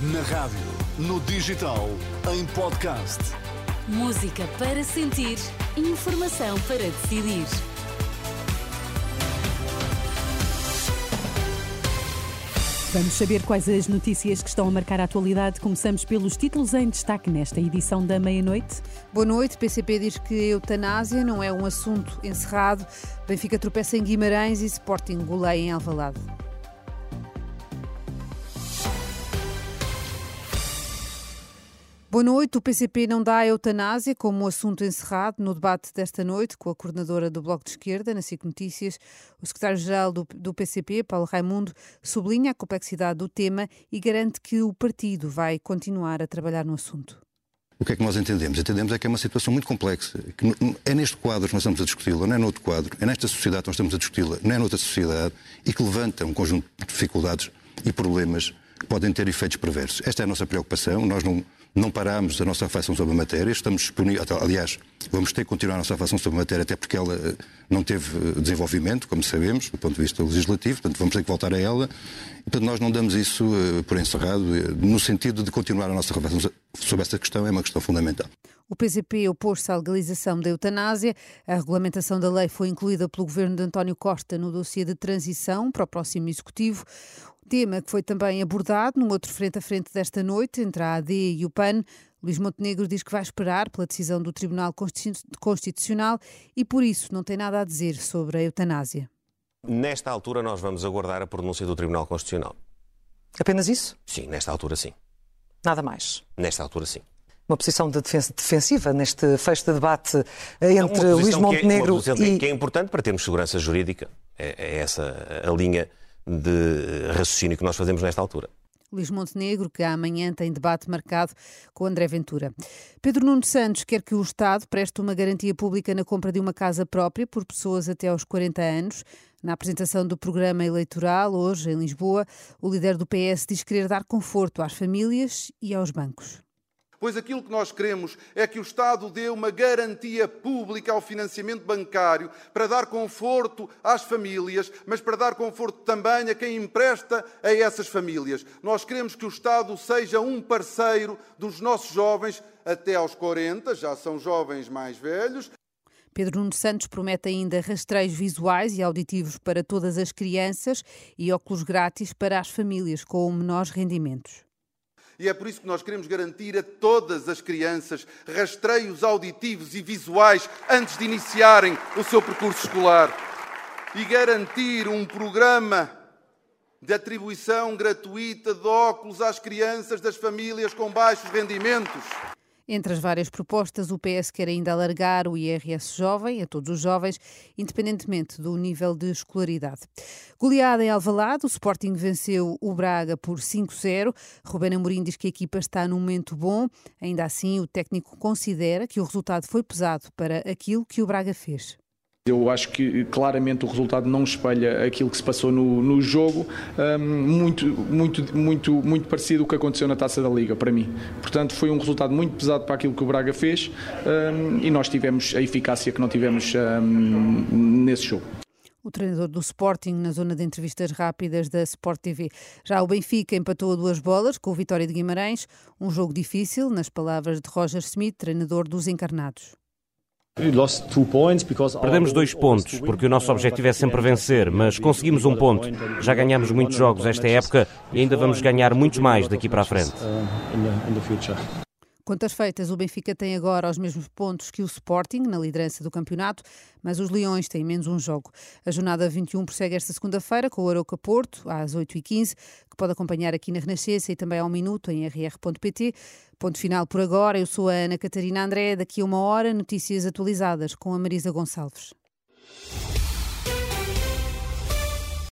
Na rádio, no digital, em podcast. Música para sentir, informação para decidir. Vamos saber quais as notícias que estão a marcar a atualidade. Começamos pelos títulos em destaque nesta edição da meia-noite. Boa noite. PCP diz que a eutanásia não é um assunto encerrado. Benfica tropeça em Guimarães e Sporting goleia em Alvalade. Boa noite. O PCP não dá a eutanásia como assunto encerrado no debate desta noite com a coordenadora do Bloco de Esquerda, na SIC Notícias. O secretário-geral do, do, PCP, Paulo Raimundo, sublinha a complexidade do tema e garante que o partido vai continuar a trabalhar no assunto. O que é que nós entendemos? Entendemos é que é uma situação muito complexa. Que é neste quadro que nós estamos a discuti-la, não é noutro quadro. É nesta sociedade que nós estamos a discuti-la, não é noutra sociedade. E que levanta um conjunto de dificuldades e problemas que podem ter efeitos perversos. Esta é a nossa preocupação. Nós não não paramos a nossa reflexão sobre a matéria, estamos disponíveis, aliás, vamos ter que continuar a nossa reflexão sobre a matéria, até porque ela eh, não teve eh, desenvolvimento, como sabemos, do ponto de vista legislativo, portanto vamos ter que voltar a ela. E, portanto, nós não damos isso uh, por encerrado, no sentido de continuar a nossa reflexão sobre essa questão, é uma questão fundamental. O PCP opôs-se à legalização da eutanásia. A regulamentação da lei foi incluída pelo governo de António Costa no dossiê de transição para o próximo executivo. Tema que foi também abordado num outro frente a frente desta noite entre a AD e o PAN. Luís Montenegro diz que vai esperar pela decisão do Tribunal Constitucional e por isso não tem nada a dizer sobre a eutanásia. Nesta altura nós vamos aguardar a pronúncia do Tribunal Constitucional. Apenas isso? Sim, nesta altura sim. Nada mais? Nesta altura sim uma posição de defensiva neste fecho de debate entre Luís Montenegro que é, e... que é importante para termos segurança jurídica. É, é essa a linha de raciocínio que nós fazemos nesta altura. Luís Montenegro, que amanhã tem debate marcado com André Ventura. Pedro Nuno Santos quer que o Estado preste uma garantia pública na compra de uma casa própria por pessoas até aos 40 anos. Na apresentação do programa eleitoral, hoje em Lisboa, o líder do PS diz querer dar conforto às famílias e aos bancos. Pois aquilo que nós queremos é que o Estado dê uma garantia pública ao financiamento bancário para dar conforto às famílias, mas para dar conforto também a quem empresta a essas famílias. Nós queremos que o Estado seja um parceiro dos nossos jovens até aos 40, já são jovens mais velhos. Pedro Nuno Santos promete ainda rastreios visuais e auditivos para todas as crianças e óculos grátis para as famílias com menores rendimentos. E é por isso que nós queremos garantir a todas as crianças rastreios auditivos e visuais antes de iniciarem o seu percurso escolar. E garantir um programa de atribuição gratuita de óculos às crianças das famílias com baixos rendimentos. Entre as várias propostas, o PS quer ainda alargar o IRS jovem a todos os jovens, independentemente do nível de escolaridade. Goleada em Alvalade, o Sporting venceu o Braga por 5-0. Rubén Amorim diz que a equipa está num momento bom. Ainda assim, o técnico considera que o resultado foi pesado para aquilo que o Braga fez. Eu acho que claramente o resultado não espelha aquilo que se passou no, no jogo, um, muito, muito, muito, muito parecido o que aconteceu na Taça da Liga, para mim. Portanto, foi um resultado muito pesado para aquilo que o Braga fez um, e nós tivemos a eficácia que não tivemos um, nesse jogo o treinador do Sporting na zona de entrevistas rápidas da Sport TV. Já o Benfica empatou a duas bolas com o Vitória de Guimarães, um jogo difícil, nas palavras de Roger Smith, treinador dos encarnados. Perdemos dois pontos, porque o nosso objetivo é sempre vencer, mas conseguimos um ponto. Já ganhamos muitos jogos esta época e ainda vamos ganhar muitos mais daqui para a frente. Contas feitas, o Benfica tem agora os mesmos pontos que o Sporting na liderança do campeonato, mas os Leões têm menos um jogo. A jornada 21 prossegue esta segunda-feira com o Aroca Porto, às 8h15, que pode acompanhar aqui na Renascença e também ao minuto em rr.pt. Ponto final por agora. Eu sou a Ana Catarina André. Daqui a uma hora, notícias atualizadas com a Marisa Gonçalves.